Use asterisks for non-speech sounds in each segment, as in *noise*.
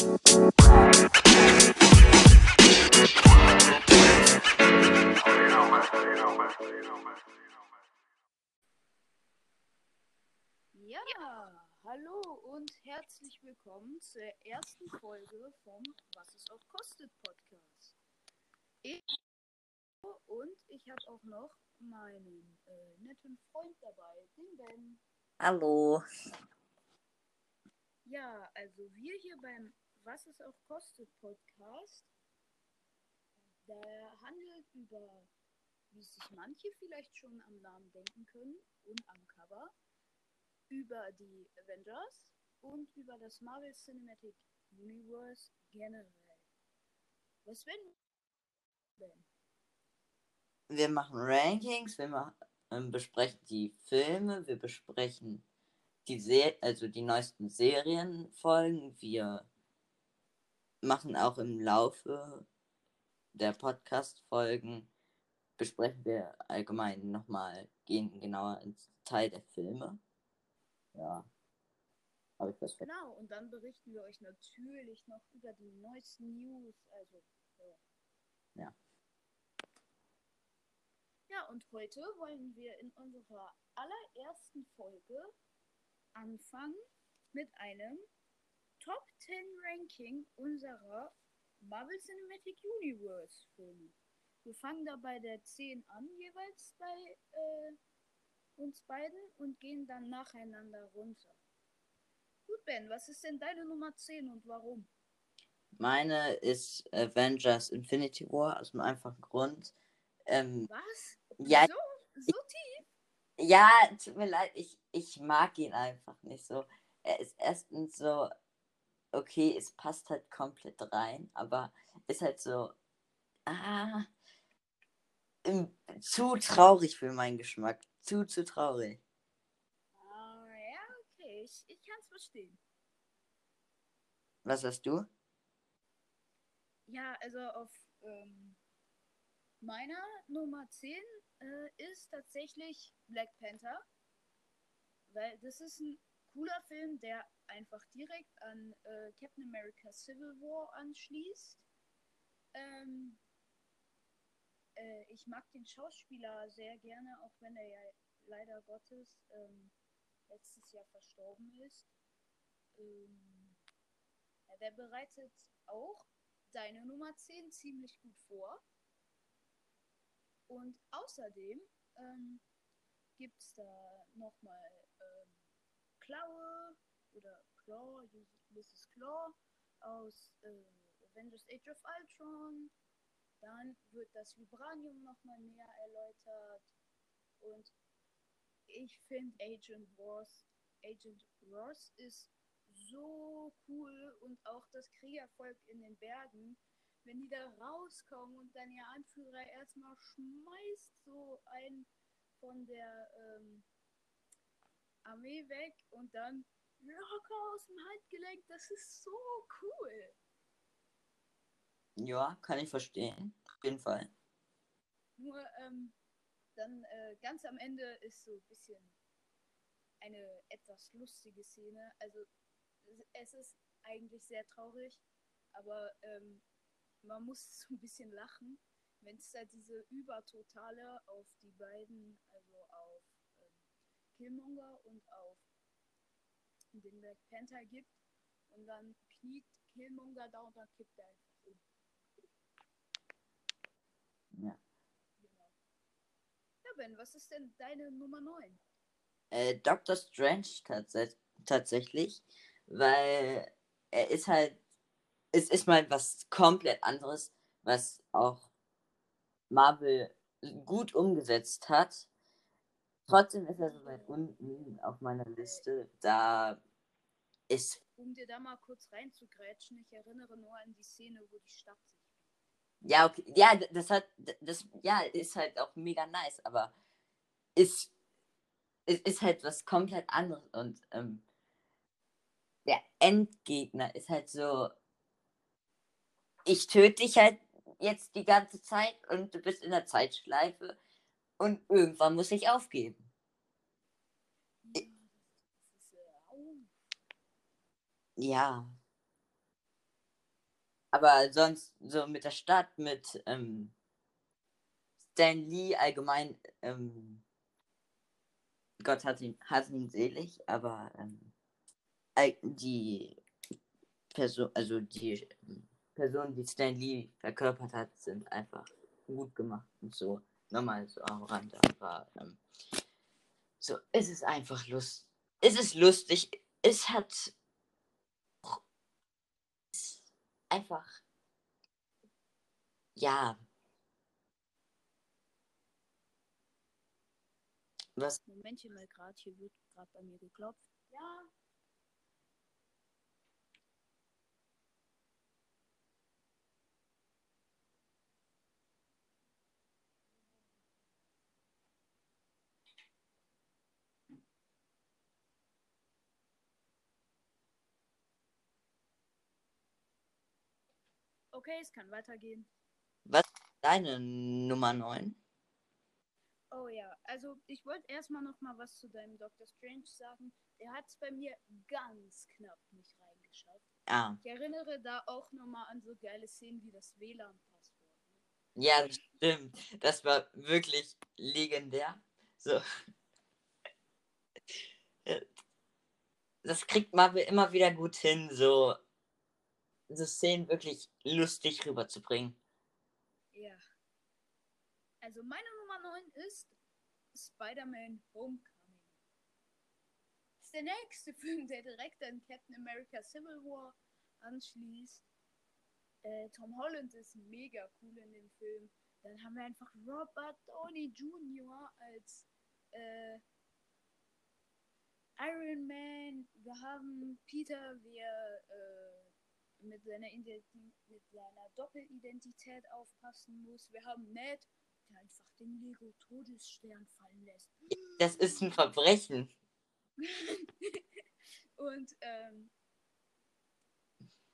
Ja, hallo und herzlich willkommen zur ersten Folge vom Was es auch kostet Podcast. Ich und ich habe auch noch meinen äh, netten Freund dabei, den Ben. Hallo. Ja, also wir hier beim Was es auch kostet Podcast, der handelt über, wie sich manche vielleicht schon am Namen denken können und am Cover, über die Avengers und über das Marvel Cinematic Universe generell. Was wenn Ben? Wir machen Rankings, wir machen, ähm, besprechen die Filme, wir besprechen die Se also die neuesten Serienfolgen. Wir machen auch im Laufe der Podcast-Folgen besprechen wir allgemein nochmal, gehen genauer ins Teil der Filme. Ja. Habe ich was Genau, und dann berichten wir euch natürlich noch über die neuesten News. Also, ja. Ja. Ja, und heute wollen wir in unserer allerersten Folge anfangen mit einem Top 10 Ranking unserer Marvel Cinematic Universe Filme. Wir fangen da bei der 10 an, jeweils bei äh, uns beiden und gehen dann nacheinander runter. Gut, Ben, was ist denn deine Nummer 10 und warum? Meine ist Avengers Infinity War aus dem einfachen Grund. Ähm, Was? ja, So, so tief? ja, tut mir leid, ich, ich mag ihn einfach nicht so. Er ist erstens so, okay, es passt halt komplett rein, aber ist halt so, ah, im- zu traurig für meinen Geschmack. Zu, zu traurig. Ah, ja, okay, ich, ich kann es verstehen. Was hast du? Ja, also auf ähm, meiner Nummer 10 äh, ist tatsächlich Black Panther. Weil das ist ein cooler Film, der einfach direkt an äh, Captain America Civil War anschließt. Ähm, äh, ich mag den Schauspieler sehr gerne, auch wenn er ja leider Gottes ähm, letztes Jahr verstorben ist. Ähm, ja, der bereitet auch deine Nummer 10 ziemlich gut vor. Und außerdem ähm, gibt es da nochmal Klaue oder Claw, Mrs. Claw aus äh, Avengers Age of Ultron. Dann wird das Vibranium nochmal näher erläutert. Und ich finde Agent Wars, Agent Ross ist so cool und auch das Kriegervolk in den Bergen, wenn die da rauskommen und dann ihr Anführer erstmal schmeißt so ein von der ähm, Armee weg und dann locker aus dem Handgelenk, das ist so cool. Ja, kann ich verstehen. Auf jeden Fall. Nur ähm, dann äh, ganz am Ende ist so ein bisschen eine etwas lustige Szene. Also es- ist eigentlich sehr traurig, aber ähm, man muss *laughs* so ein bisschen lachen, wenn es da diese Übertotale auf die beiden, Killmonger und auf den Black Panther gibt und dann kniet Killmonger da und dann kippt er einfach um. Ja. Genau. Ja, Ben, was ist denn deine Nummer 9? Äh, Doctor Strange tats tatsächlich, weil er ist halt, es ist mal was komplett anderes, was auch Marvel gut umgesetzt hat. Trotzdem ist er so weit unten auf meiner Liste, da ist, Um dir da mal kurz reinzugrätschen, ich erinnere nur an die Szene, wo die Stadt sich ja, okay, ja, das hat, das, ja, ist halt auch mega nice, aber ist, es ist halt was komplett anderes und ähm, der Endgegner ist halt so, ich töte dich halt jetzt die ganze Zeit und du bist in der Zeitschleife und irgendwann muss ich aufgeben. Ja, aber sonst so mit der Stadt, mit ähm, Stan Lee allgemein, ähm, Gott hat ihn, hat ihn selig, aber ähm, die Person, also die ähm, Personen, die Stan Lee verkörpert hat, sind einfach gut gemacht und so. Nochmal so am Rand, aber ähm, so, es ist einfach lust. Es ist lustig. Es hat es ist einfach ja. Was? Momentchen mal gerade, hier wird gerade bei mir geklopft. Ja. Okay, es kann weitergehen. Was ist deine Nummer 9? Oh ja, also ich wollte erstmal noch mal was zu deinem Doctor Strange sagen. Der hat es bei mir ganz knapp nicht reingeschafft. Ah, Ich erinnere da auch noch mal an so geile Szenen wie das WLAN-Passwort. ja, das stimmt. Das war wirklich legendär. So. *laughs* Das kriegt Marvel immer wieder gut hin, so, so Szenen wirklich lustig rüberzubringen. Ja. Also meine Nummer 9 ist Spider-Man Homecoming. Das ist der nächste *laughs* Film, der direkt an Captain America Civil War anschließt. Äh, Tom Holland ist mega cool in dem Film. Dann haben wir einfach Robert Downey Jr. als äh, Iron Man. Wir haben Peter, wie er äh, mit, seiner Identi mit seiner Doppelidentität aufpassen muss. Wir haben Ned, der einfach den Lego Todesstern fallen lässt. Das ist ein Verbrechen. *laughs* Und ähm,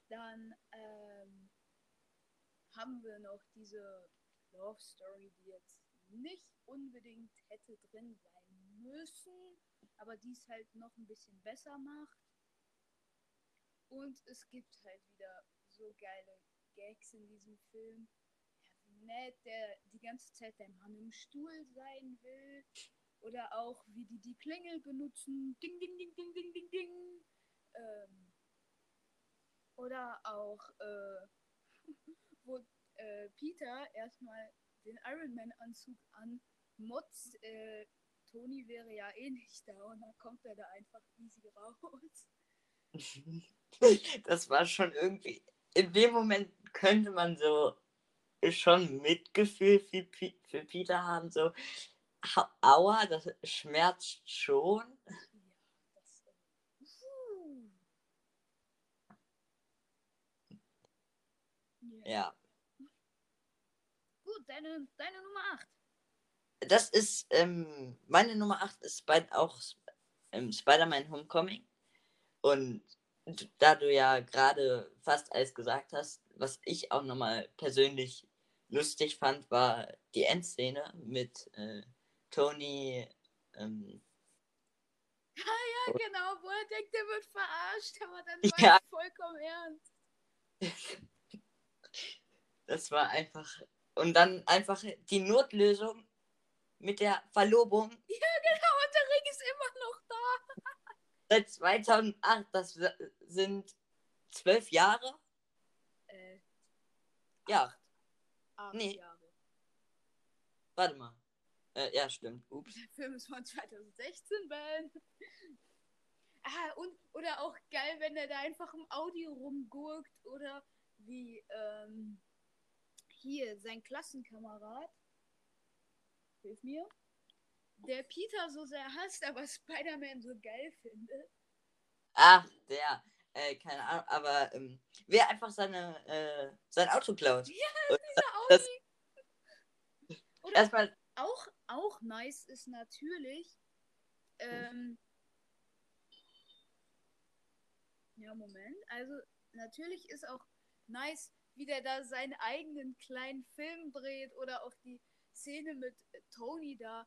dann ähm, haben wir noch diese Love Story, die jetzt nicht unbedingt hätte drin sein müssen, aber die es halt noch ein bisschen besser macht. Und es gibt halt wieder so geile Gags in diesem Film. Ned, der die ganze Zeit der Mann im Stuhl sein will. Oder auch, wie die die Klingel benutzen. Ding, ding, ding, ding, ding, ding, ding. Ähm, oder auch, äh, *laughs* wo äh, Peter erstmal den Iron Man-Anzug anmotzt. Äh, Tony wäre ja eh nicht da und dann kommt er da einfach easy raus. *laughs* Das war schon irgendwie. In dem Moment könnte man so schon Mitgefühl für, für Peter haben. So, au- aua, das schmerzt schon. Ja. Gut, deine, deine Nummer 8. Das ist, ähm, meine Nummer 8 ist bei, auch ähm, Spider-Man Homecoming. Und da du ja gerade fast alles gesagt hast, was ich auch nochmal persönlich lustig fand, war die Endszene mit äh, Tony. Ähm, Ja, genau, wo er denkt, er wird verarscht, aber dann Ja. war es vollkommen ernst. *laughs* das war einfach. Und dann einfach die Notlösung mit der Verlobung Ja, genau, und der Ring ist immer. Seit 2008. Das sind zwölf Jahre. Äh, Ja, acht Nee. Jahre. warte mal. Äh, ja, stimmt. Ups. Der Film ist von 2016, Ben. Ah, und, oder auch geil, wenn er da einfach im Audio rumgurkt oder wie, ähm, hier, sein Klassenkamerad, hilf mir, der Peter so sehr hasst, aber Spider-Man so geil findet. Ach, der. Äh, keine Ahnung, aber ähm, wer einfach seine, äh, sein Auto klaut. Dieser das- Audi. Oder Erstmal, auch, auch nice ist natürlich, ähm, ja, Moment. Also, natürlich ist auch nice, wie der da seinen eigenen kleinen Film dreht oder auch die Szene mit Tony da.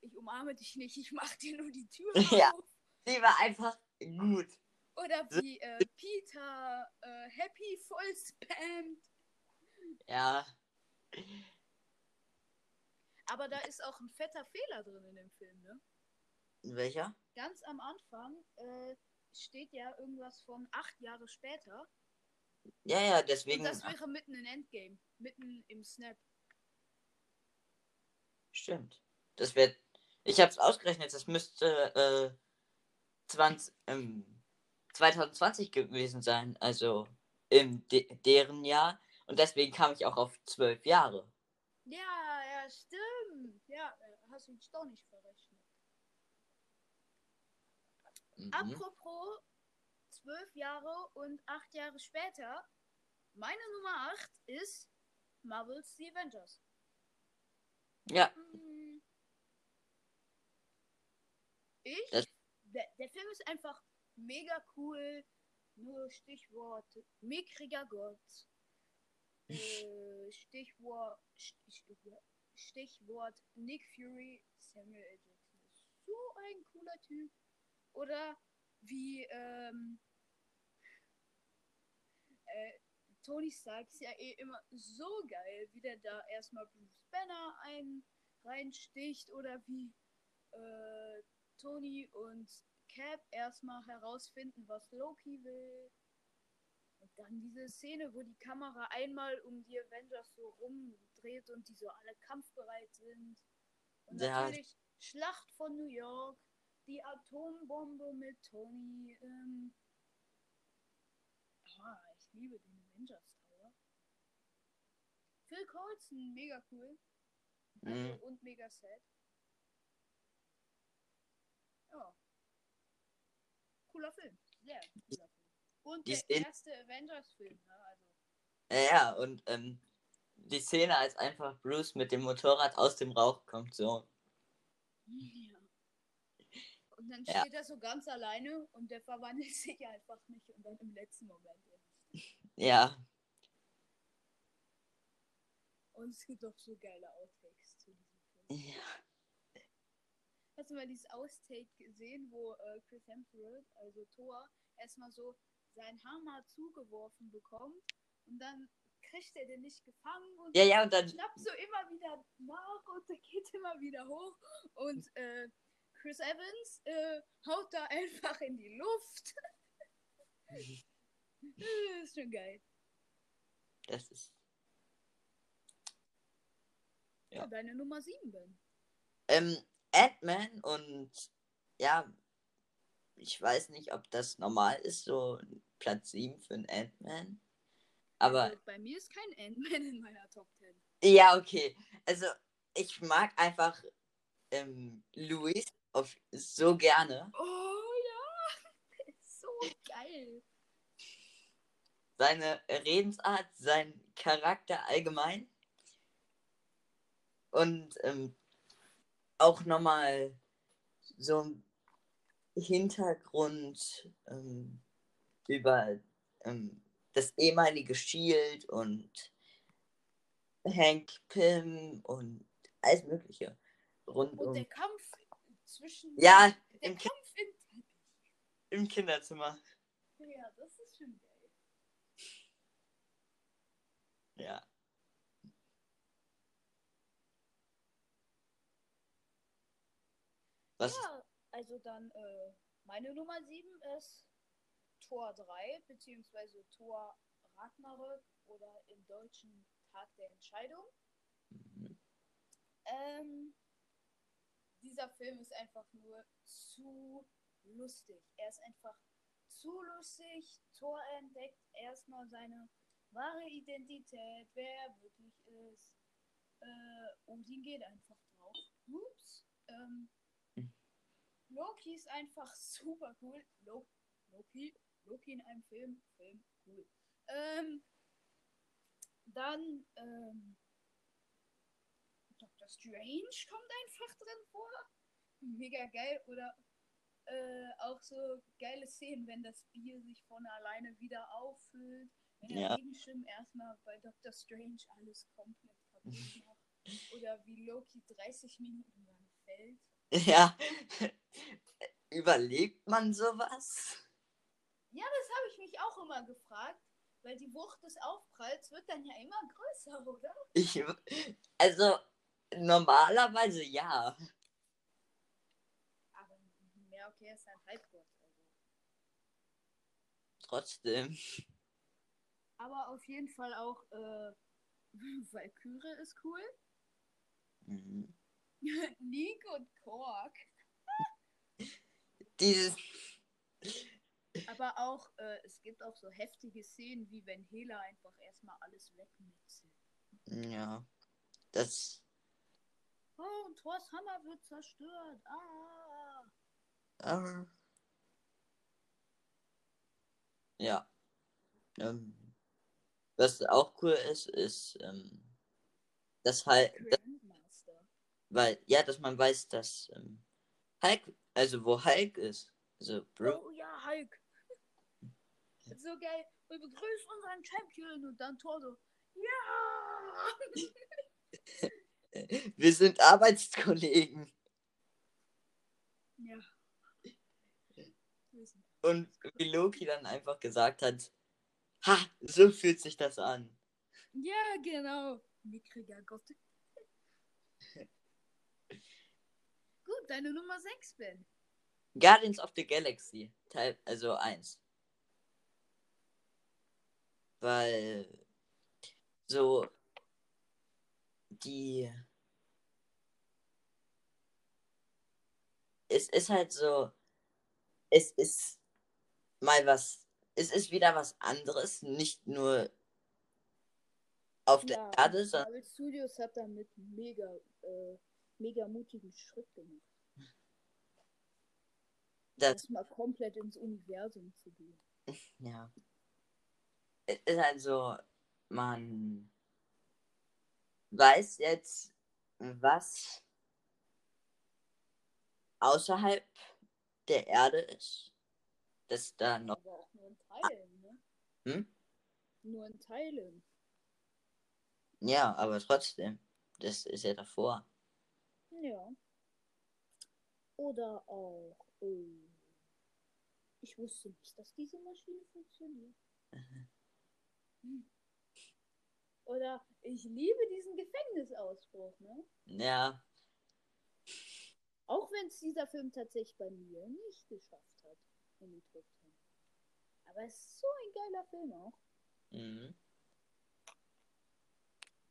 Ich umarme dich nicht, ich mach dir nur die Tür *laughs* Ja. auf. die war einfach gut. Oder wie äh, Peter äh, happy voll spammt. Ja. Aber da ist auch ein fetter Fehler drin in dem Film, ne? Welcher? Ganz am Anfang äh, steht ja irgendwas von acht Jahre später. Ja, ja, Und deswegen. das wäre mitten in Endgame. Mitten im Snap. Stimmt. Das wird. Ich hab's ausgerechnet, das müsste äh, 20, ähm, 2020 gewesen sein. Also in de deren Jahr. Und deswegen kam ich auch auf zwölf Jahre. Ja, ja, stimmt. Ja, hast du mich doch nicht verrechnet. Mhm. Apropos zwölf Jahre und acht Jahre später, meine Nummer 8 ist Marvel's The Avengers. Ja, Hm. Ich? Das- der, der Film ist einfach mega cool. Nur Stichwort mickriger Gott. *laughs* Äh, Stichwort, Stichwort, Stichwort Nick Fury. Samuel L. Jackson ist so ein cooler Typ. Oder wie ähm, äh, Tony Stark ist ja eh immer so geil, wie der da erstmal Bruce Banner ein reinsticht oder wie äh, Tony und Cap erstmal herausfinden, was Loki will. Und dann diese Szene, wo die Kamera einmal um die Avengers so rumdreht und die so alle kampfbereit sind. Und Ja. natürlich Schlacht von New York, die Atombombe mit Tony. Ähm, ah, ich liebe den Avengers Tower. Phil Coulson, mega cool. Mhm. Und mega sad. Ja. Cooler Film. Sehr cooler Film. Und Die der Szene- erste Avengers-Film, ne? Also. Ja, und ähm, die Szene, als einfach Bruce mit dem Motorrad aus dem Rauch kommt, so. Ja. Und dann Ja. steht er so ganz alleine und der verwandelt *laughs* sich einfach nicht und dann im letzten Moment. Ja, Und es gibt auch so geile Outtakes zu diesem Film. ja, Hast du mal dieses Outtake gesehen, wo äh, Chris Hemsworth, also Thor, erstmal so seinen Hammer zugeworfen bekommt und dann kriegt er den nicht gefangen und ja, ja, und dann, schnappt so immer wieder nach und der geht immer wieder hoch und äh, Chris Evans äh, haut da einfach in die Luft. Das *laughs* ist schon geil. das ist, Ja. Ja. Deine Nummer 7, Ben. ähm, Ant-Man und, ja, ich weiß nicht, ob das normal ist, so Platz 7 für einen Ant-Man. Aber, Also, bei mir ist kein Ant-Man in meiner Top 10. ja, okay, also, ich mag einfach, ähm, Louis auf, so gerne. Oh ja, *laughs* so geil. seine Redensart, sein Charakter allgemein. Und ähm, auch nochmal so ein Hintergrund ähm, über ähm, das ehemalige Shield und Hank Pym und alles Mögliche. Rund Und um. der Kampf zwischen. Ja, der im, Kampf in. im Kinderzimmer. Ja, das ist schon geil. Ja. Was? Ja, also dann, äh, meine Nummer 7 ist Tor 3, beziehungsweise Tor Ragnarök oder im Deutschen Tag der Entscheidung. Mhm. Ähm, dieser Film ist einfach nur zu lustig. Er ist einfach zu lustig. Thor entdeckt erstmal seine wahre Identität, wer er wirklich ist. Äh, Odin geht einfach drauf. Ups. Ähm, Hm. Loki ist einfach super cool. Lo Loki, Loki in einem Film, Film, cool. Ähm, dann, ähm, Doctor Strange kommt einfach drin vor. Mega geil. Oder äh, auch so geile Szenen, wenn das Bier sich von alleine wieder auffüllt. Wenn der Ja. Regenschirm erstmal bei Doctor Strange alles komplett kaputt macht. *laughs* Oder wie Loki 30 Minuten lang fällt. Ja. Überlebt man sowas? Ja, das habe ich mich auch immer gefragt. weil die Wucht des Aufpralls wird dann ja immer größer, oder? Ich, also, normalerweise ja. Aber ja, okay, ist ein Halbgott. Also. Trotzdem. Aber auf jeden Fall auch, äh, *laughs* Valkyrie ist cool. Mhm. *laughs* Nick und Kork. Dieses. Aber auch, äh, es gibt auch so heftige Szenen, wie wenn Hela einfach erstmal alles wegmetzelt. Ja. Das. Oh, und Thors Hammer wird zerstört. Ah. Äh, ja. Ähm, was auch cool ist, ist, ähm, dass halt, Grandmaster. Weil, ja, dass man weiß, dass ähm, Hulk, also wo Hulk ist, also Bro, Oh ja, Hulk. so geil. Wir begrüßen unseren Champion und dann Thor so. Ja! *laughs* wir sind Arbeitskollegen. ja. Und wie Loki dann einfach gesagt hat, ha, so fühlt sich das an. Ja, genau. Mickriger Gott. Gut, deine Nummer 6, Ben. Guardians of the Galaxy, Teil, also 1. Weil so die es ist halt so es ist mal was es ist wieder was anderes, nicht nur auf der Erde, sondern Marvel Studios hat damit mega, äh, mega mutigen Schritt gemacht. Das Erstmal komplett ins Universum zu gehen. Ja. Es ist halt so, man weiß jetzt, was außerhalb der Erde ist. Dass da noch. Aber auch nur in Teilen, ne? Hm? Nur in Teilen. Ja, aber trotzdem. Das ist ja davor. Ja. Oder auch, äh, ich wusste nicht, dass diese Maschine funktioniert. Hm. Oder ich liebe diesen Gefängnisausbruch, ne? Ja, Auch wenn es dieser Film tatsächlich bei mir nicht geschafft hat in die Top 10. Aber es ist so ein geiler Film auch. mhm.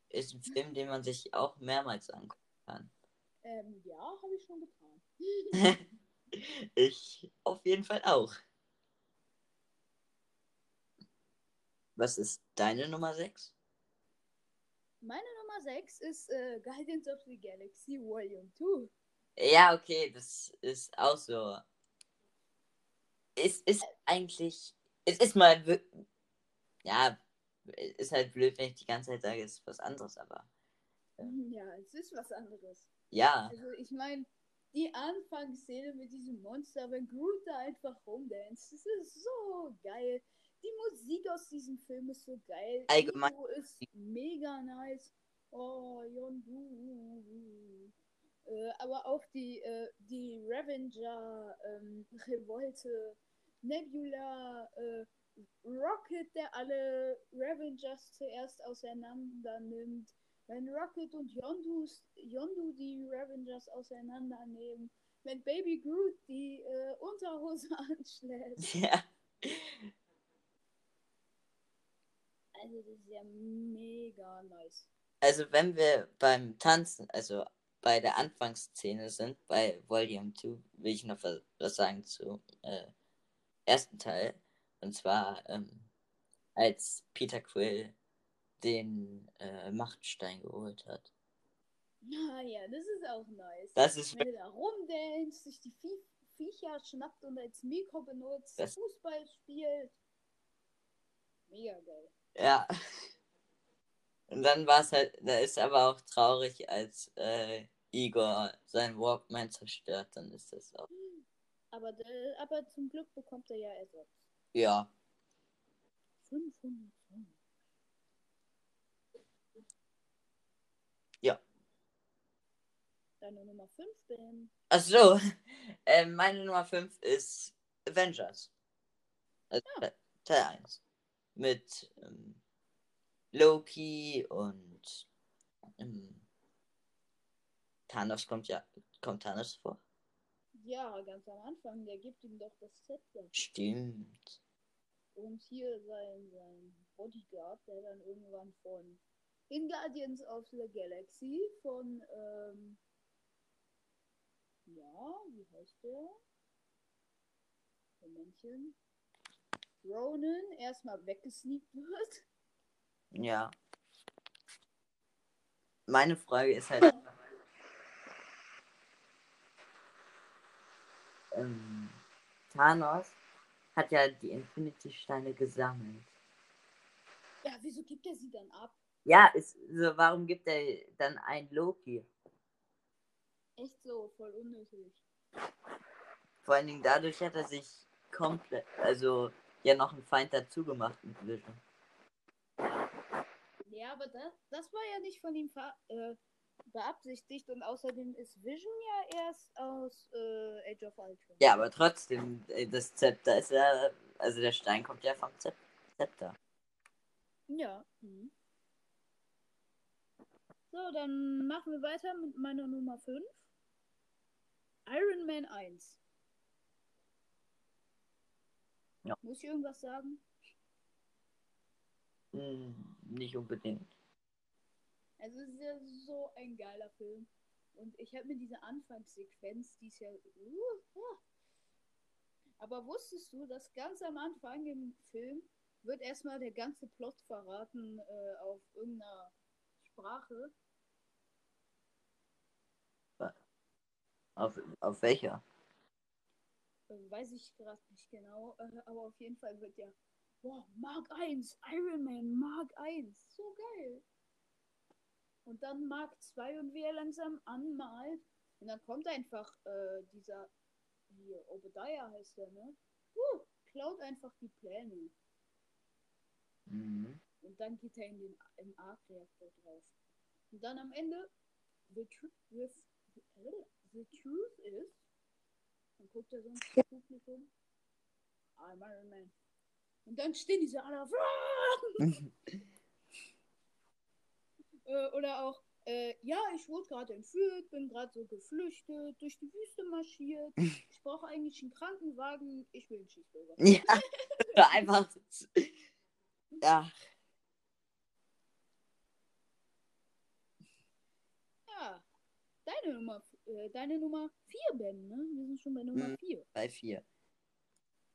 ist ein Film, den man sich auch mehrmals angucken kann. Ähm, ja, habe ich schon getan. *laughs* ich auf jeden Fall auch. Was ist deine Nummer 6? Meine Nummer 6 ist äh, Guardians of the Galaxy Volume 2. Ja, okay, das ist auch so. Es ist eigentlich. Es ist mal. Ja, ist halt blöd, wenn ich die ganze Zeit sage, es ist was anderes, aber. Ja, es ist was anderes. Ja, Also ich meine, die Anfangsszene mit diesem Monster, wenn Groot da einfach rumdanzt, das ist so geil. Die Musik aus diesem Film ist so geil. Allgemein- Ego ist mega nice. Oh, Yondu. Äh, aber auch die, äh, die Revenger, ähm, Revolte, Nebula, äh, Rocket, der alle Revengers zuerst auseinander nimmt. Wenn Rocket und Yondu's, Yondu die Revengers auseinandernehmen. Wenn Baby Groot die äh, Unterhose *laughs* anschlägt. ja. Also das ist ja mega nice. Also, wenn wir beim Tanzen, also bei der Anfangsszene sind, bei Volume 2, will ich noch was was sagen zu äh, ersten Teil. Und zwar, ähm, als Peter Quill den äh, Machtstein geholt hat. Ah ja, das ist auch nice. Das ist Wenn er da rumdanzt, sich die Vie Viecher schnappt und als Mikro benutzt, Das- Fußball spielt. Mega geil. Ja. *laughs* Und dann war es halt, da ist aber auch traurig, als äh, Igor sein Walkman zerstört, dann ist das auch. Aber, aber zum Glück bekommt er ja Ersatz. Ja. 500 Songs. Ja. Deine Nummer 5 bin. Ach so. *laughs* Äh, meine Nummer 5 ist Avengers. Also, Ja. Teil 1. mit ähm, Loki und ähm, Thanos kommt ja, kommt Thanos vor. Ja, ganz am Anfang, der gibt ihm doch das Zepter. Stimmt. Und hier sein, sein Bodyguard, der dann irgendwann von in Guardians of the Galaxy von, ähm, ja, wie heißt der? Der Männchen. Ronan erstmal weggesneakt wird. Ja. Meine Frage ist halt. ähm, Thanos hat ja die Infinity-Steine gesammelt. Ja, wieso gibt er sie dann ab? Ja, ist, so, warum gibt er dann ein Loki? Echt so, voll unnötig. Vor allen Dingen dadurch hat er sich komplett, also ja noch einen Feind dazu gemacht mit Vision. Ja, aber das, das war ja nicht von ihm äh, beabsichtigt und außerdem ist Vision ja erst aus äh, Age of Ultron. Ja, aber trotzdem, äh, das Zepter ist ja, also der Stein kommt ja vom Zep Zepter. Ja. Mhm. So, dann machen wir weiter mit meiner Nummer 5. Iron Man 1. Ja. Muss ich irgendwas sagen? Hm, nicht unbedingt. Also es ist ja so ein geiler Film. Und ich habe mir diese Anfangssequenz, die ist ja. Uh, uh. Aber wusstest du, dass ganz am Anfang im Film wird erstmal der ganze Plot verraten äh, auf irgendeiner Sprache? Auf, auf welcher? Weiß ich gerade nicht genau, äh, aber auf jeden Fall wird ja. Boah, Mark 1, Iron Man, Mark 1, so geil. Und dann Mark 2 und wie er langsam anmalt. Und dann kommt einfach äh, dieser, hier, Obadiah heißt der, ne? Uh, klaut einfach die Pläne. Mhm. Und dann geht er in den im Arc-Reaktor drauf. Und dann am Ende, the, tr with, the, truth is, dann guckt er so ins Publikum, I'm Iron Man. Und dann stehen diese alle auf. *laughs* äh, oder auch, äh, ja, ich wurde gerade entführt, bin gerade so geflüchtet, durch die Wüste marschiert. *laughs* Ich brauche eigentlich einen Krankenwagen, ich will einen Cheeseburger. Ja, *laughs* einfach. Ja, Ja, deine Nummer, äh, deine Nummer 4, Ben, ne? Wir sind schon bei Nummer Mhm. 4. bei 4.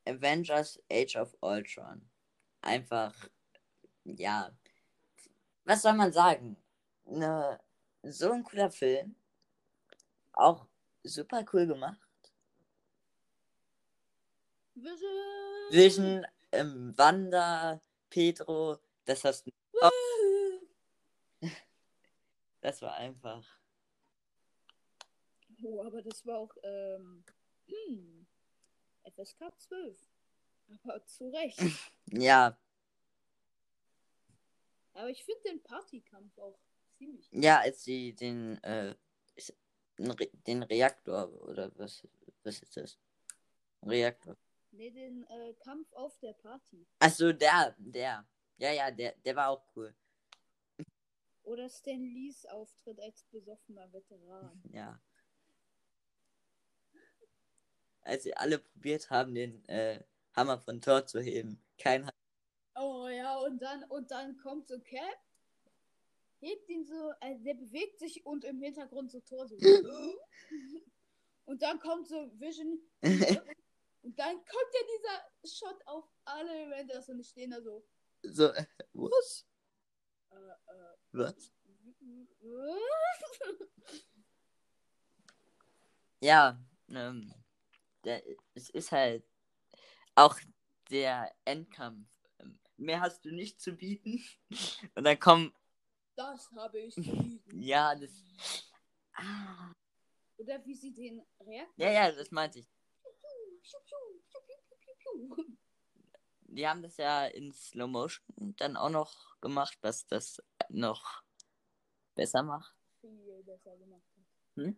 Avengers Age of Ultron. Einfach, ja. Was soll man sagen? Ne, so ein cooler Film. Auch super cool gemacht. Vision! Vision, ähm, Wanda, Pedro, das hast du. *laughs* Das war einfach. Oh, aber das war auch, ähm, hm, FSK 12. Aber zu Recht. *laughs* Ja, aber ich finde den Partykampf auch ziemlich. ja, als sie den, äh, den Re- den Reaktor oder was, was ist das? Reaktor. Ne, den äh, Kampf auf der Party. Achso, der, der. Ja, ja, der, der war auch cool. Oder Stan Lees Auftritt als besoffener Veteran. Ja. Als sie alle probiert haben, den äh, Hammer von Thor zu heben. Kein. Oh ja, und dann, und dann kommt so Cap, hebt ihn so, also der bewegt sich und im Hintergrund so Tor so. *laughs* und dann kommt so Vision *laughs* und dann kommt ja dieser Shot auf alle Avengers und die stehen da so. so, äh, was? Äh, äh, Was? was? *laughs* Ja, ähm, der, es ist halt auch der Endkampf. Mehr hast du nicht zu bieten. *laughs* Und dann kommen, Das habe ich geliebt. *laughs* ja, das. Ah, Oder wie sie den Reaktor. ja, ja, das meinte ich. Die haben das ja in Slow Motion dann auch noch gemacht, was das noch besser macht. Viel besser gemacht. Hm?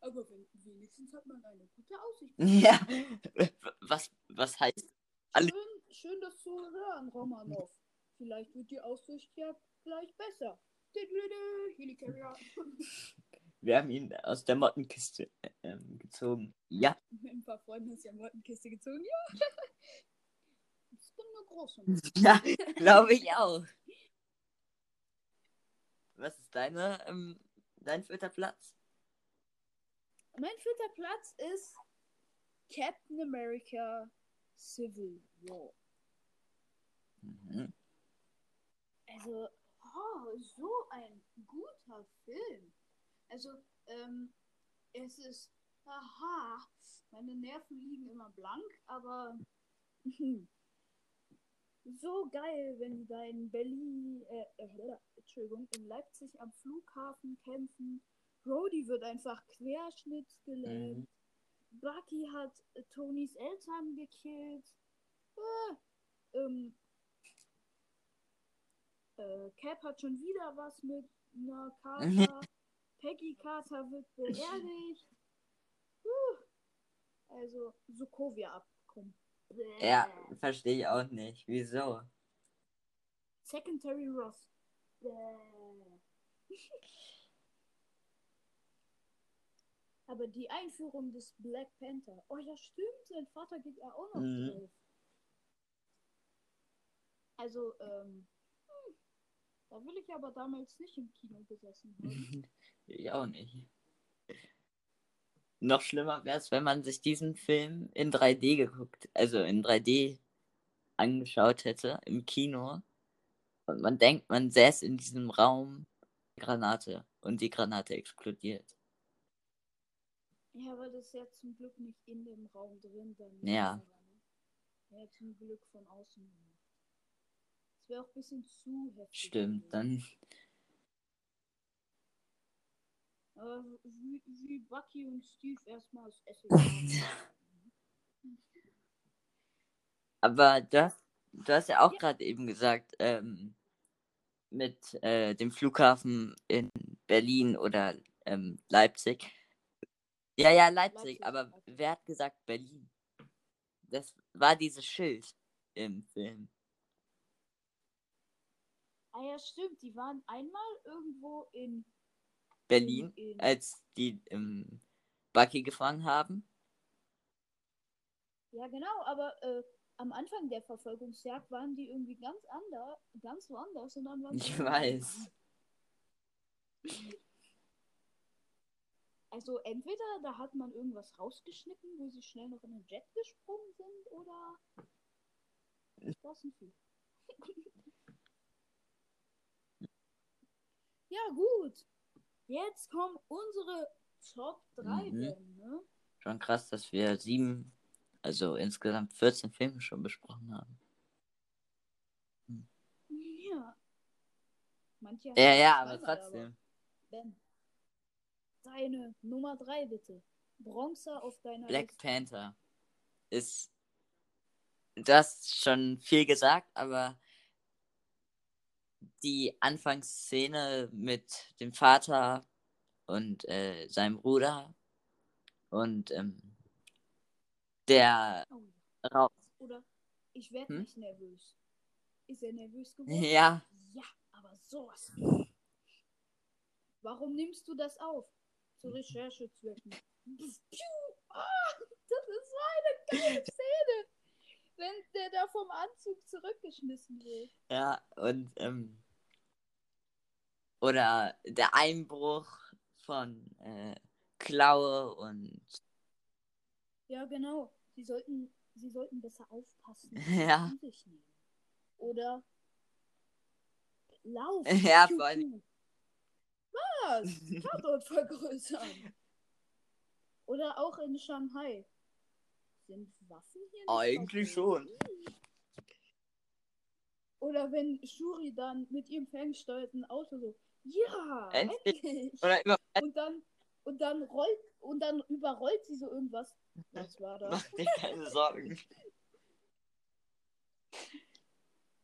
Aber wenn, wenigstens hat man eine gute Aussicht. *laughs* Ja. Was, was heißt? Schön, schön, das zu hören, Romanov. Vielleicht wird die Aussicht ja gleich besser. *laughs* Wir haben ihn aus der Mottenkiste äh, ähm, gezogen. Ja. Ein paar Freunde aus der Mottenkiste gezogen. Ja. *laughs* Ich bin eine große. Ja, glaube ich auch. Was ist deine, ähm, dein vierter Platz? Mein vierter Platz ist Captain America Civil War. Mhm. Also, oh, so ein guter Film. Also, ähm, es ist, aha, meine Nerven liegen immer blank, aber *laughs* so geil, wenn die da in Berlin, äh, äh, Entschuldigung, in Leipzig am Flughafen kämpfen. Brody wird einfach querschnittsgelähmt. Mhm. Bucky hat äh, Tonys Eltern gekillt. Äh, ähm, äh, Cap hat schon wieder was mit einer Carter. *laughs* Peggy Carter wird beerdigt. Also, Sokovia-Abkommen. Ja, verstehe ich auch nicht. Wieso? Secondary Ross. *laughs* Aber die Einführung des Black Panther. Oh ja, stimmt, sein Vater geht ja auch noch Mhm. drauf. Also, ähm, hm, da will ich aber damals nicht im Kino gesessen haben. *laughs* Ich auch nicht. Noch schlimmer wäre es, wenn man sich diesen Film in 3D geguckt, also in 3D angeschaut hätte im Kino. Und man denkt, man säß in diesem Raum Granate und die Granate explodiert. Ja, aber das ist ja zum Glück nicht in dem Raum drin. Dann Ja. ne? Ja, zum Glück von außen gemacht. Das wäre auch ein bisschen zu heftig. Stimmt, dann. Aber wie, wie Bucky und Steve erstmal das Essen. *laughs* Aber du hast, du hast ja auch gerade eben gesagt, ähm, mit äh, dem Flughafen in Berlin oder ähm, Leipzig. Ja, ja, Leipzig, Leipzig, aber wer hat gesagt Berlin? Das war dieses Schild im Film. Ah ja, stimmt. Die waren einmal irgendwo in Berlin, in- als die ähm, Bucky gefangen haben. Ja, genau, aber äh, am Anfang der Verfolgungsjagd waren die irgendwie ganz anders, ganz woanders und dann waren Ich weiß. *laughs* Also entweder da hat man irgendwas rausgeschnitten, wo sie schnell noch in den Jet gesprungen sind, oder das sind viel. ja, gut. Jetzt kommen unsere Top 3 Mhm. denn, ne? Schon krass, dass wir sieben, also insgesamt 14 Filme schon besprochen haben. Ja. Manche Ja, haben ja, aber trotzdem. Ben, deine Nummer 3 bitte. Bronzer auf deiner Black Liste. Panther ist. Du hast schon viel gesagt, aber die Anfangsszene mit dem Vater und äh, seinem Bruder und ähm, der Oh, Ra oder ich werde Hm? nicht nervös. Ist er nervös *laughs* geworden? ja, Ja, aber sowas. Warum nimmst du das auf? Zu Recherchezwecken. Ah, das ist so eine geile Szene. Wenn der da vom Anzug zurückgeschmissen wird. ja, und ähm, oder der Einbruch von äh, Klaue und Ja, genau. Sie sollten, sie sollten besser aufpassen. *laughs* Ja. Oder Lauf. *laughs* Ja, vor allem-. Was? *laughs* Tatort vergrößern. Oder auch in Shanghai. Sind Waffen hier nicht Eigentlich schon. Oder wenn Shuri dann mit ihrem ferngesteuerten Auto so, ja, Endlich. endlich. Über *laughs* Und dann, und dann rollt, und dann überrollt sie so irgendwas. Was war das? Mach dir keine Sorgen. *laughs*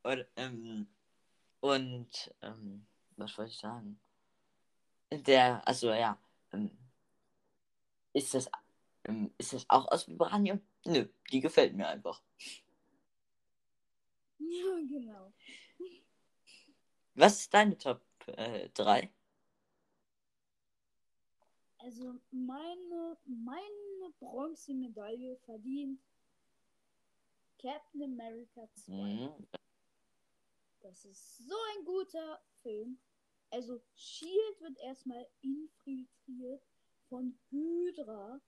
Und, ähm, und ähm, was wollte ich sagen? Der, also ja, ähm, ist das, ähm, ist das auch aus Vibranium? Nö, die gefällt mir einfach. Ja, genau. Was ist deine Top 3? Also meine, meine Bronzemedaille verdient Captain America 2. Mhm. Das ist so ein guter Film. Also Shield wird erstmal infiltriert von Hydra.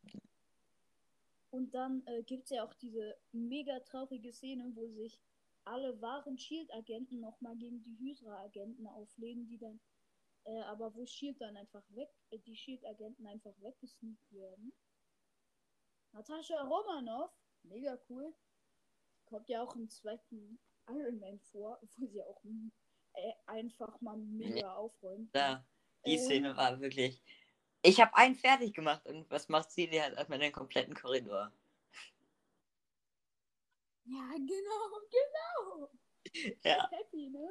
Und dann äh, gibt es ja auch diese mega traurige Szene, wo sich alle wahren Shield-Agenten nochmal gegen die Hydra-Agenten auflehnen, die dann, äh, aber wo Shield dann einfach weg, äh, die Shield-Agenten einfach weggesneakt werden. Natascha Romanov, mega cool. Kommt ja auch im zweiten Iron Man vor, wo sie auch einfach mal mega aufräumt. Ja, die Ähm. Szene war wirklich. Ich habe einen fertig gemacht und was macht sie? Die hat erstmal den kompletten Korridor. Ja, genau, genau. Ja. Happy, ne?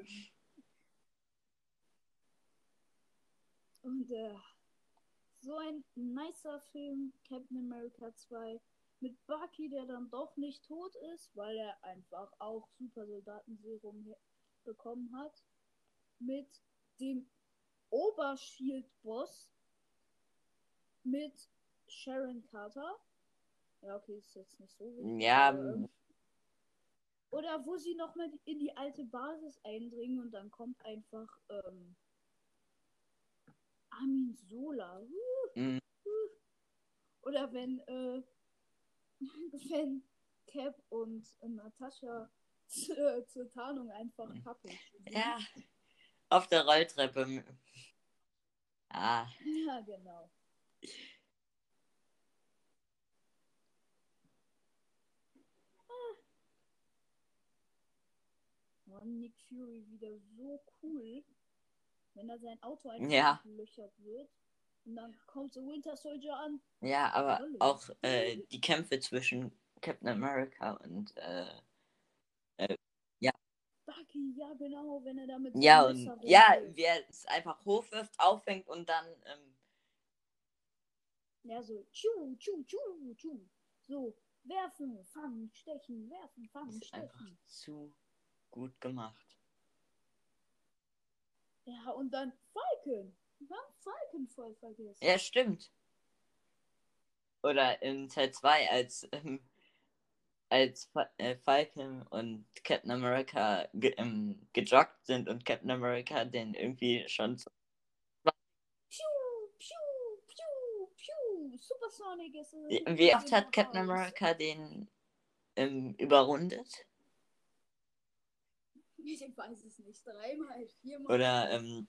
Und äh, so ein nicer Film, Captain America 2, mit Bucky, der dann doch nicht tot ist, weil er einfach auch Supersoldatenserum he- bekommen hat. Mit dem Obershield-Boss, mit Sharon Carter. Ja, okay, ist jetzt nicht so wichtig. Ja, Oder wo sie nochmal in die alte Basis eindringen und dann kommt einfach ähm, Armin Sola. Uh, Mhm. uh. Oder wenn, äh, *laughs* wenn Cap und äh, Natascha *laughs* zur, Tarnung einfach Mhm. kappeln. Ja. Auf der Rolltreppe. Ah, Ja, genau. Ah. Oh, Nick Fury wieder so cool, wenn er sein Auto einfach Ja. gelöchert wird. Und dann kommt so Winter Soldier an. ja, aber auch äh, die Kämpfe zwischen Captain America und äh, Bucky, ja genau, wenn er damit ja und ja, wie er es einfach hochwirft, auffängt und dann ähm, Ja, so, tschu, tschu, tschu, tschu. So, werfen, fangen, stechen, werfen, fangen, ist einfach stechen. zu gut gemacht. Ja, und dann Falcon. Wir haben Falcon voll vergessen. Ja, stimmt. Oder in Teil 2, als, ähm, als äh, Falcon und Captain America ge ähm, gejoggt sind und Captain America den irgendwie schon so Piu, piu, piu, piu. Supersonic ist es. Wie oft hat Captain America den ähm, überrundet? Ich weiß es nicht. Dreimal, viermal. Oder ähm,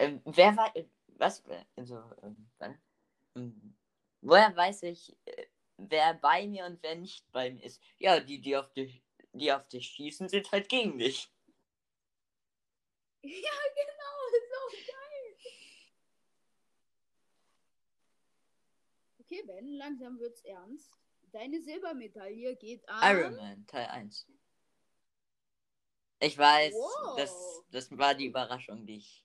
ähm, wer war was also ähm. Ähm, woher weiß ich äh, wer bei mir und wer nicht bei mir ist? Ja, die die auf dich die auf dich schießen sind halt gegen dich. *laughs* Ja, genau. So geil. Okay, Ben, langsam wird's ernst. Deine Silbermedaille geht an. Iron Man Teil 1. Ich weiß, Wow. das das war die Überraschung, die ich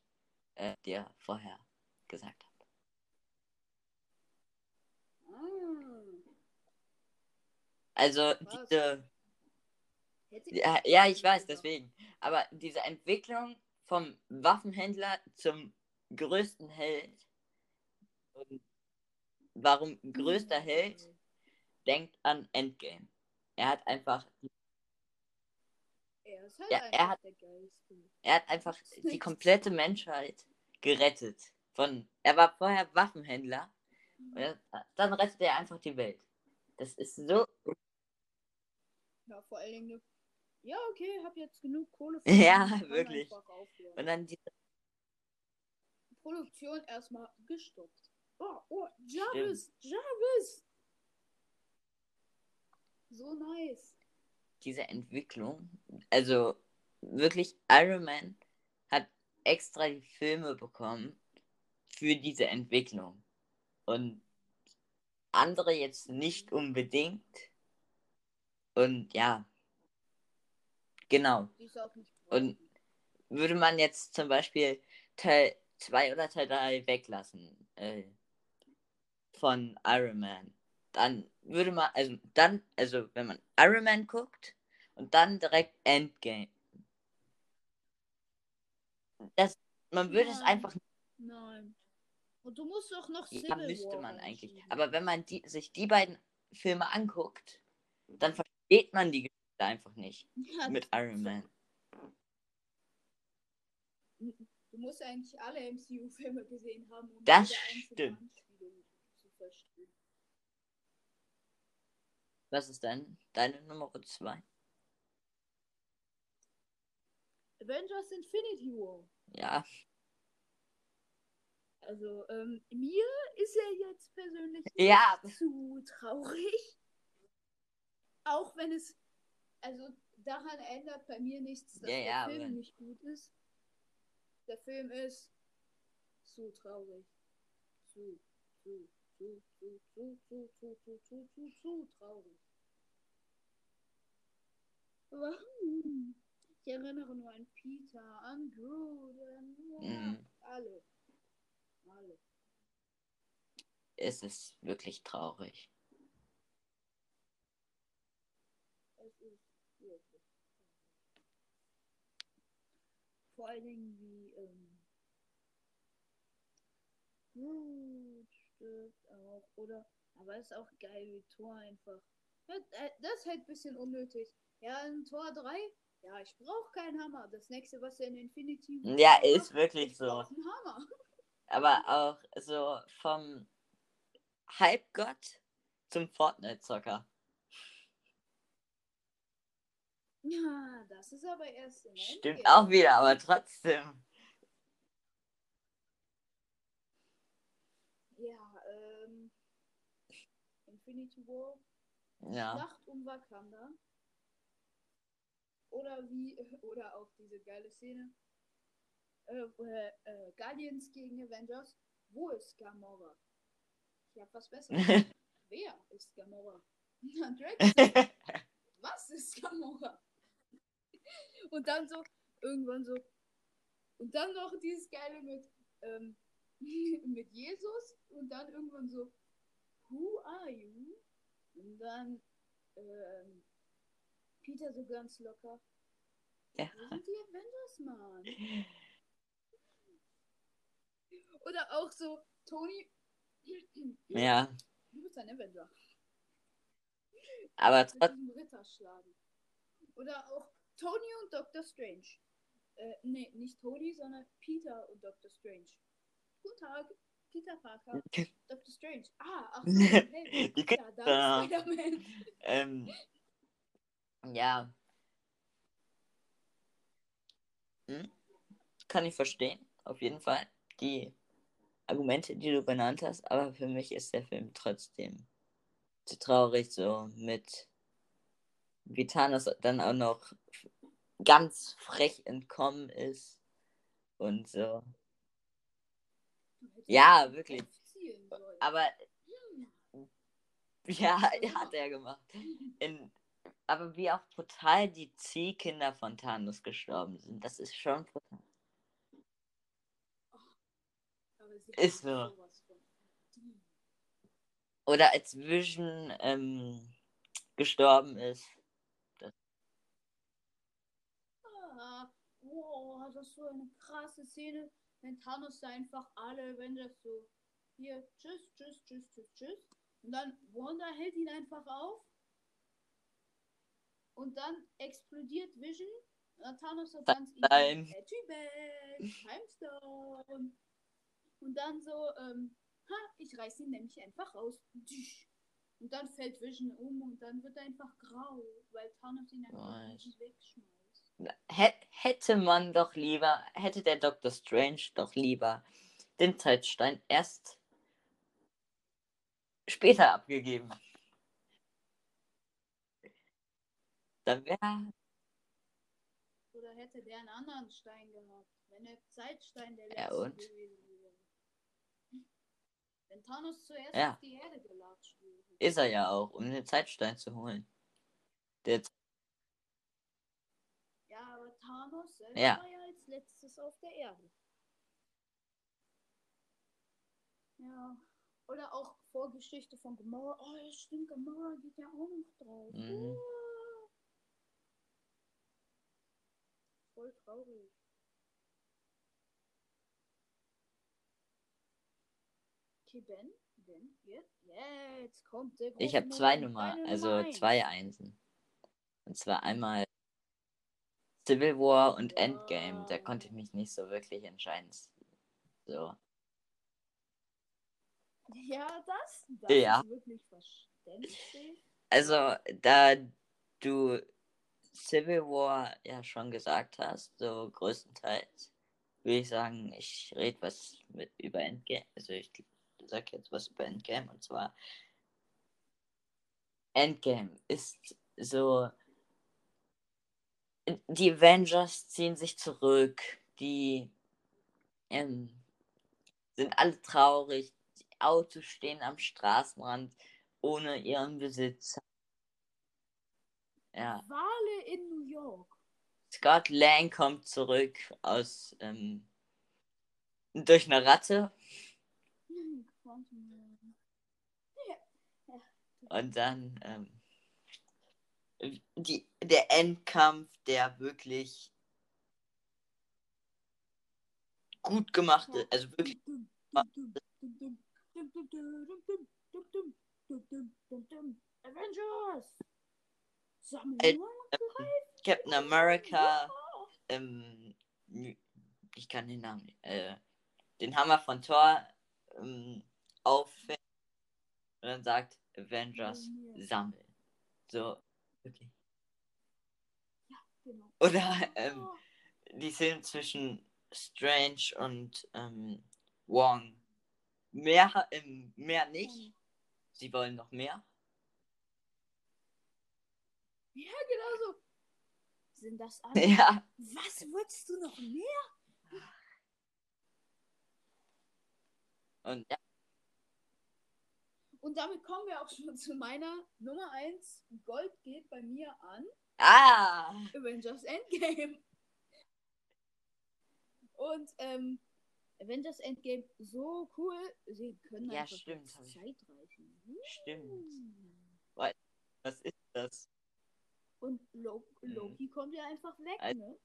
äh, dir vorher gesagt habe. Ah, Also Was? diese Ja, ja, ich weiß, deswegen. Aber diese Entwicklung vom Waffenhändler zum größten Held. Und warum größter Held denkt an Endgame. Er hat einfach, Er ist halt Ja, er hat- er hat einfach die komplette Menschheit gerettet. Von, er war vorher Waffenhändler. Er, dann rettet er einfach die Welt. Das ist so. Ja, vor allen Dingen. Ja, okay, hab jetzt genug Kohle. *laughs* Ja, wirklich. Und dann die, Produktion erstmal gestoppt. Oh, oh, Jarvis, Jarvis. So nice. diese Entwicklung, also wirklich Iron Man hat extra die Filme bekommen für diese Entwicklung. Und andere jetzt nicht unbedingt. Und ja, genau. Auch Und würde man jetzt zum Beispiel Teil 2 oder Teil 3 weglassen äh, von Iron Man, dann würde man, also dann, also wenn man Iron Man guckt und dann direkt Endgame. Das, man würde es Nein. einfach Nein. Und du musst doch noch Civil Ja, müsste man eigentlich. Aber wenn man die, sich die beiden Filme anguckt, dann versteht man die Geschichte einfach nicht Ja, mit Iron Man. Du musst eigentlich alle MCU-Filme gesehen haben, um Das stimmt. Zu verstehen. Was ist denn deine Nummer zwei? Avengers Infinity War. Ja, Also, ähm, mir ist er jetzt persönlich Ja. zu traurig. Auch wenn es, also daran ändert bei mir nichts, dass Ja, der ja, Film aber- nicht gut ist. Der Film ist zu traurig. Zu, zu, zu, zu, zu, zu, zu, zu, zu, zu, zu traurig. Warum? *laughs* Ich erinnere nur an Peter, an Groot, an ja, Mhm. alle. Alle. es ist wirklich traurig. Es ist wirklich. Vor allen Dingen wie ähm, Groot stirbt auch. Oder, aber ist auch geil, wie Thor einfach. Äh, Das ist halt ein bisschen unnötig. Ja, in Tor 3, ja, ich brauche keinen Hammer. Das nächste, was er in Infinity Ja, macht, ist wirklich ich so. einen Hammer. *laughs* Aber auch so vom Halbgott zum Fortnite-Zocker. Ja, das ist aber erst in Stimmt Endgame. auch wieder, aber trotzdem. Ja, ähm. Infinity War. Ja. Schlacht um Wakanda. Oder wie, *laughs* oder auch diese geile Szene. Äh, äh, Guardians gegen Avengers. Wo ist Gamora? Ich hab was Besseres. *laughs* Wer ist Gamora? *laughs* Na, Drax. was ist Gamora? Und dann so, irgendwann so. Und dann noch dieses geile mit, ähm, *laughs* mit Jesus. Und dann irgendwann so, Who are you? Und dann, ähm, Peter so ganz locker. Ja. Wo sind die Avengers, Mann? Oder auch so, Tony. *clears throat* Ja, Du bist ein Avenger. aber trotzdem. diesem Ritterschlagen. Oder auch Tony und Dr. Strange. Äh, nee, nicht Tony, sondern Peter und Dr. Strange. Guten Tag, Peter Parker, *laughs* Dr. Strange. Ah, ach hey, *laughs* Die ja, da ist Spider-Man. Ähm, ja. Hm? Kann ich verstehen, auf jeden Fall. Die Argumente, die du benannt hast, aber für mich ist der Film trotzdem zu traurig, so mit wie Thanos dann auch noch ganz frech entkommen ist und so. Ja, wirklich. Aber *laughs* ja, Hat er gemacht. In, aber wie auch brutal die Ziehkinder von Thanos gestorben sind, das ist schon brutal. Ist so. Oder als Vision ähm, gestorben ist. Ah, ist so eine krasse Szene, wenn Thanos da einfach alle Avengers so hier, tschüss, tschüss, tschüss, tschüss, tschüss. Und dann Wanda hält ihn einfach auf. Und dann explodiert Vision. Und dann Thanos so ganz Nein. Timestone. Und dann so, ähm, ha, ich reiß ihn nämlich einfach raus. Und dann fällt Vision um und dann wird er einfach grau, weil Thanos ihn einfach wegschmeißt. Hä- Hätte man doch lieber, hätte der Doctor Strange doch lieber den Zeitstein erst später abgegeben. Dann wäre. Oder hätte der einen anderen Stein gehabt, wenn der Zeitstein der Ja, letzte und? gewesen wäre. Wenn Thanos zuerst Ja. auf die Erde gelatscht wäre. Ist er ja auch, um den Zeitstein zu holen. Der aber Thanos selber Ja. war ja als letztes auf der Erde. Ja. Oder auch Vorgeschichte von Gamora. Oh, ja, stimmt, Gamora geht ja auch noch drauf. Mhm. Voll traurig. Okay, Ben, Ben, jetzt, jetzt kommt der Ich habe zwei Nummer, also zwei Einsen. Und zwar einmal Civil War und Endgame. Da konnte ich mich nicht so wirklich entscheiden. So. Ja, das, das Ja. ist wirklich verständlich. Also, da du Civil War ja schon gesagt hast, so größtenteils, würde ich sagen, ich rede was mit über Endgame. Also ich sag jetzt was über Endgame und zwar Endgame ist so die Avengers ziehen sich zurück, die ähm, sind alle traurig, die Autos stehen am Straßenrand ohne ihren Besitzer. Ja. Wale in New York. Scott Lang kommt zurück aus ähm, durch eine Ratte Quantum. und dann ähm, die, der Endkampf, der wirklich gut gemacht ist, also wirklich Avengers! Äh? Captain America, ähm, ich kann den Namen nicht, äh, den Hammer von Thor ähm, auffängt und dann sagt Avengers sammeln. So, wirklich. Genau. Oder ähm, die Szene zwischen Strange und ähm, Wong. Mehr, ähm, mehr nicht. Sie wollen noch mehr. Ja, genau so. Sind das alle? *laughs* Ja. Was willst du noch mehr? Und ja, Und damit kommen wir auch schon *laughs* zu meiner Nummer 1. Gold geht bei mir an ah! Avengers Endgame. Und ähm, Avengers Endgame so cool. Sie können Ja, einfach stimmt, Zeit reichen. Stimmt. Hm. Was ist das? Und Lo Mhm. Loki kommt ja einfach weg, Al- ne?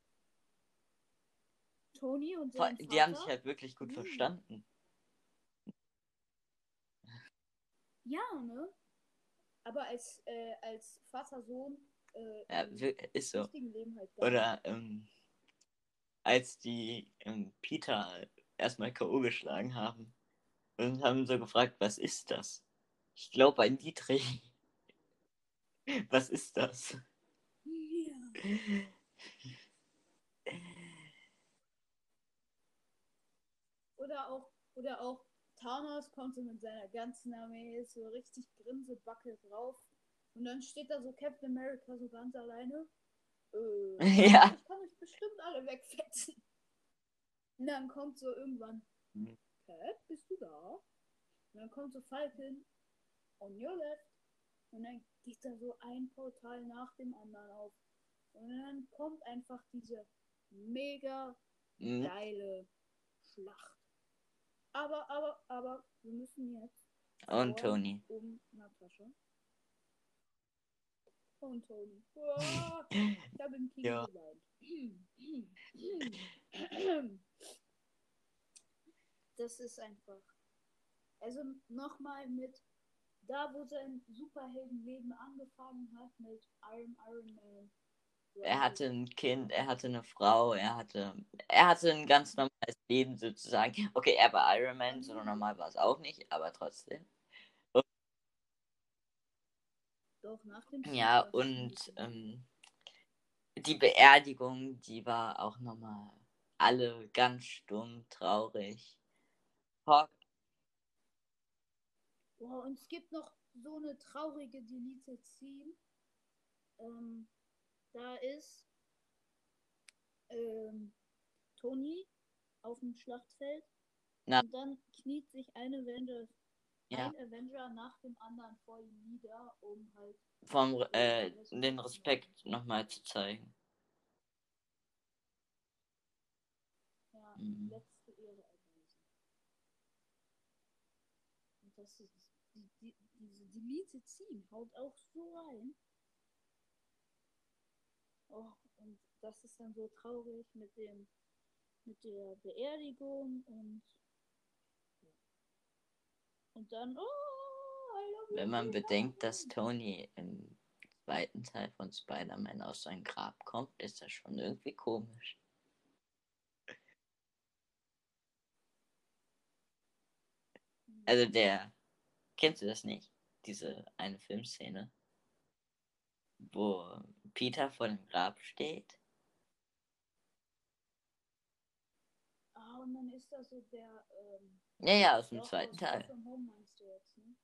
Tony und sein Vater. Die haben sich halt wirklich gut Mhm. verstanden. Ja, ne? Aber als, äh, als Vater-Sohn äh, Ja, ist so. halt Oder ähm, als die ähm, Peter erstmal K.O. geschlagen haben und haben so gefragt, was ist das? Ich glaube ein Dietrich. *laughs* Was ist das? Ja. Oder auch, oder auch Thanos kommt so mit seiner ganzen Armee so richtig Grinsebacke drauf. Und dann steht da so Captain America so ganz alleine. Äh, *laughs* Ja. Ich kann euch bestimmt alle wegfetzen. Und dann kommt so irgendwann, Mhm. Cap, bist du da? Und dann kommt so Falcon, on your left. Und dann geht da so ein Portal nach dem anderen auf. Und dann kommt einfach diese mega Mhm. geile Schlacht. Aber, aber, aber, wir müssen jetzt Und vor Tony. um Natascha. Und Tony. Uah, *laughs* ich habe im Kino Ja. geweint. Das ist einfach. Also nochmal mit da, wo sein Superheldenleben angefangen hat, mit Iron Iron Man. Er hatte ein Kind, er hatte eine Frau, er hatte, er hatte ein ganz normales Leben sozusagen. Okay, er war Iron Man, so normal war es auch nicht, aber trotzdem. Doch, nach dem Ja, war es und ähm, die Beerdigung, die war auch nochmal alle ganz stumm, traurig. Hawk, Boah, und es gibt noch so eine traurige Deleted Scene. Ähm, da ist ähm, Tony auf dem Schlachtfeld. Na. Und dann kniet sich ein Avenger, Ja. ein Avenger nach dem anderen vor ihm nieder, um halt. vom äh, den Respekt nochmal zu zeigen. Ja, Mhm. letzte Ehre erweisen. Und das ist die, die, diese Deleted Scene haut auch so rein. Oh, Und das ist dann so traurig mit dem mit der Beerdigung und und dann oh, Wenn man bedenkt, dass Tony im zweiten Teil von Spider-Man aus seinem Grab kommt, ist das schon irgendwie komisch. Also der, kennst du das nicht? Diese eine Filmszene, wo Peter vor dem Grab steht. Ah, und dann ist das so der ähm, Ja, ja, aus dem zweiten aus Teil. Home meinst du jetzt, ne?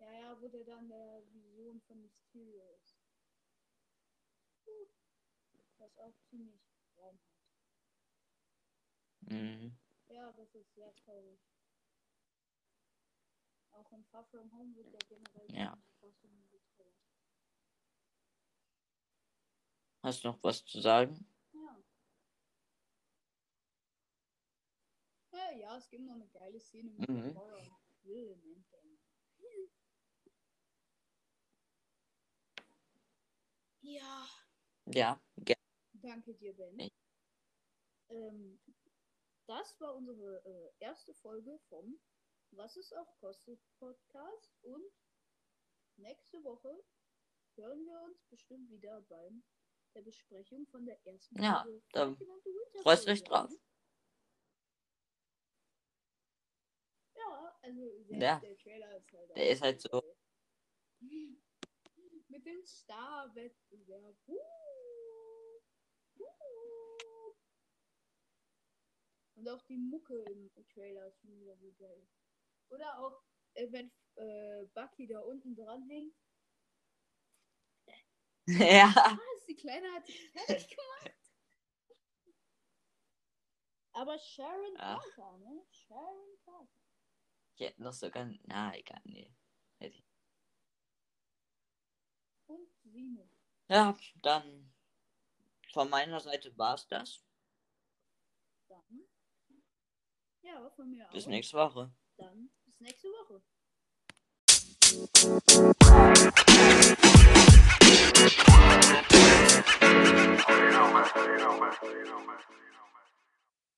Ja, ja, wo der dann der Vision von Mysterio ist. Was auch ziemlich rein hat. Mhm. Ja, das ist sehr traurig. Auch in Far From Home wird ja generell Ja. ziemlich krass um getrauert. Hast du noch was zu sagen? Ja. Ja, ja, es gibt noch eine geile Szene mit Mhm. Endgame. Ja, Ja, ge- danke dir, Ben. Ähm, das war unsere äh, erste Folge vom Was es auch kostet Podcast und nächste Woche hören wir uns bestimmt wieder beim der Besprechung von der ersten Ja, Folge da freust du dich drauf? Ja, also selbst Ja. der Trailer ist halt Der ist halt so-. *laughs* Mit dem Star-Wettbewerb. Uh, uh. Und auch die Mucke im Trailer ist wieder so geil. Oder auch, äh, wenn äh, Bucky da unten dran hängt. Ja. Was? Die Kleine hat sich fertig gemacht. Aber Sharon. Carter, ne? Sharon Carter. Ich hätte noch sogar. Na, egal, nee. Hätte ich- Und Simo. Ja, dann von meiner Seite war's das. Dann. Ja, von mir Bis auch. nächste Woche. Dann bis nächste Woche. You know, man. You.